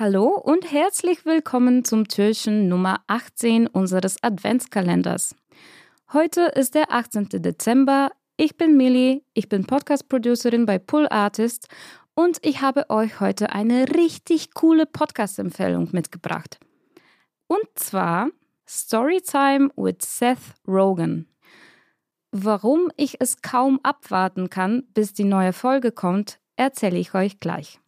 Hallo und herzlich willkommen zum Türchen Nummer 18 unseres Adventskalenders. Heute ist der 18. Dezember. Ich bin Millie, ich bin Podcast-Producerin bei Pull Artist und ich habe euch heute eine richtig coole Podcast-Empfehlung mitgebracht. Und zwar Storytime with Seth Rogen. Warum ich es kaum abwarten kann, bis die neue Folge kommt, erzähle ich euch gleich.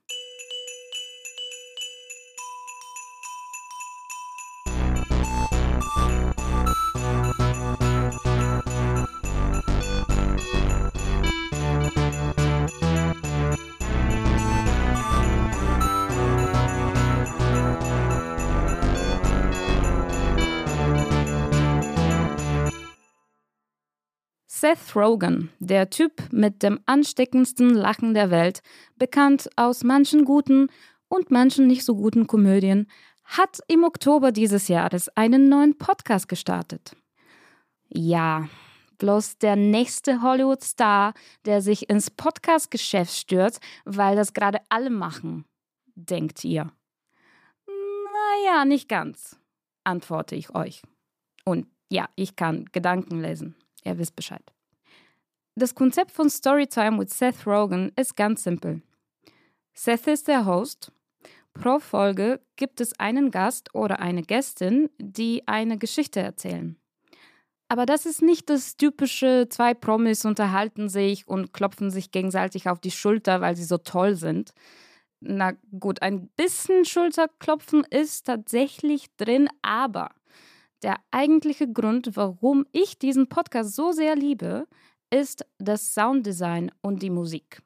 Seth Rogen, der Typ mit dem ansteckendsten Lachen der Welt, bekannt aus manchen guten und manchen nicht so guten Komödien, hat im Oktober dieses Jahres einen neuen Podcast gestartet. Ja, bloß der nächste Hollywood-Star, der sich ins Podcast-Geschäft stürzt, weil das gerade alle machen, denkt ihr. Naja, nicht ganz, antworte ich euch. Und ja, ich kann Gedanken lesen. Ihr wisst Bescheid. Das Konzept von Storytime with Seth Rogen ist ganz simpel. Seth ist der Host. Pro Folge gibt es einen Gast oder eine Gästin, die eine Geschichte erzählen. Aber das ist nicht das typische, zwei Promis unterhalten sich und klopfen sich gegenseitig auf die Schulter, weil sie so toll sind. Na gut, ein bisschen Schulterklopfen ist tatsächlich drin, aber der eigentliche Grund, warum ich diesen Podcast so sehr liebe, ist das Sounddesign und die Musik.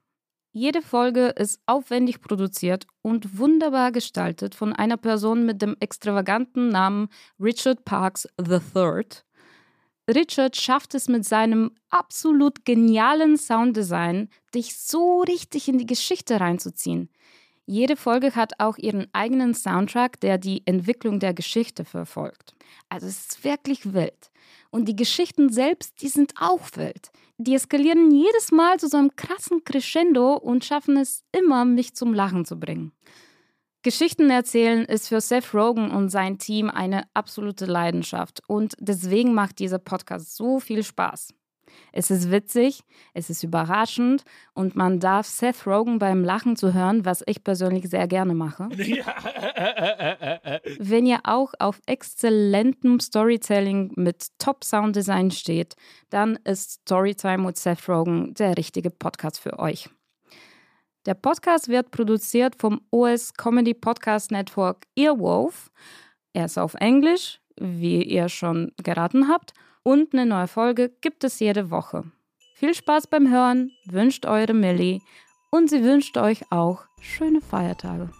Jede Folge ist aufwendig produziert und wunderbar gestaltet von einer Person mit dem extravaganten Namen Richard Parks III. Richard schafft es mit seinem absolut genialen Sounddesign, dich so richtig in die Geschichte reinzuziehen. Jede Folge hat auch ihren eigenen Soundtrack, der die Entwicklung der Geschichte verfolgt. Also es ist wirklich wild. Und die Geschichten selbst, die sind auch wild. Die eskalieren jedes Mal zu so einem krassen Crescendo und schaffen es immer, mich zum Lachen zu bringen. Geschichten erzählen ist für Seth Rogen und sein Team eine absolute Leidenschaft und deswegen macht dieser Podcast so viel Spaß. Es ist witzig, es ist überraschend und man darf Seth Rogen beim Lachen zu hören, was ich persönlich sehr gerne mache. Wenn ihr auch auf exzellentem Storytelling mit Top Sound Design steht, dann ist Storytime mit Seth Rogen der richtige Podcast für euch. Der Podcast wird produziert vom OS Comedy Podcast Network Earwolf. Er ist auf Englisch, wie ihr schon geraten habt und eine neue Folge gibt es jede Woche. Viel Spaß beim Hören, wünscht eure Millie und sie wünscht euch auch schöne Feiertage.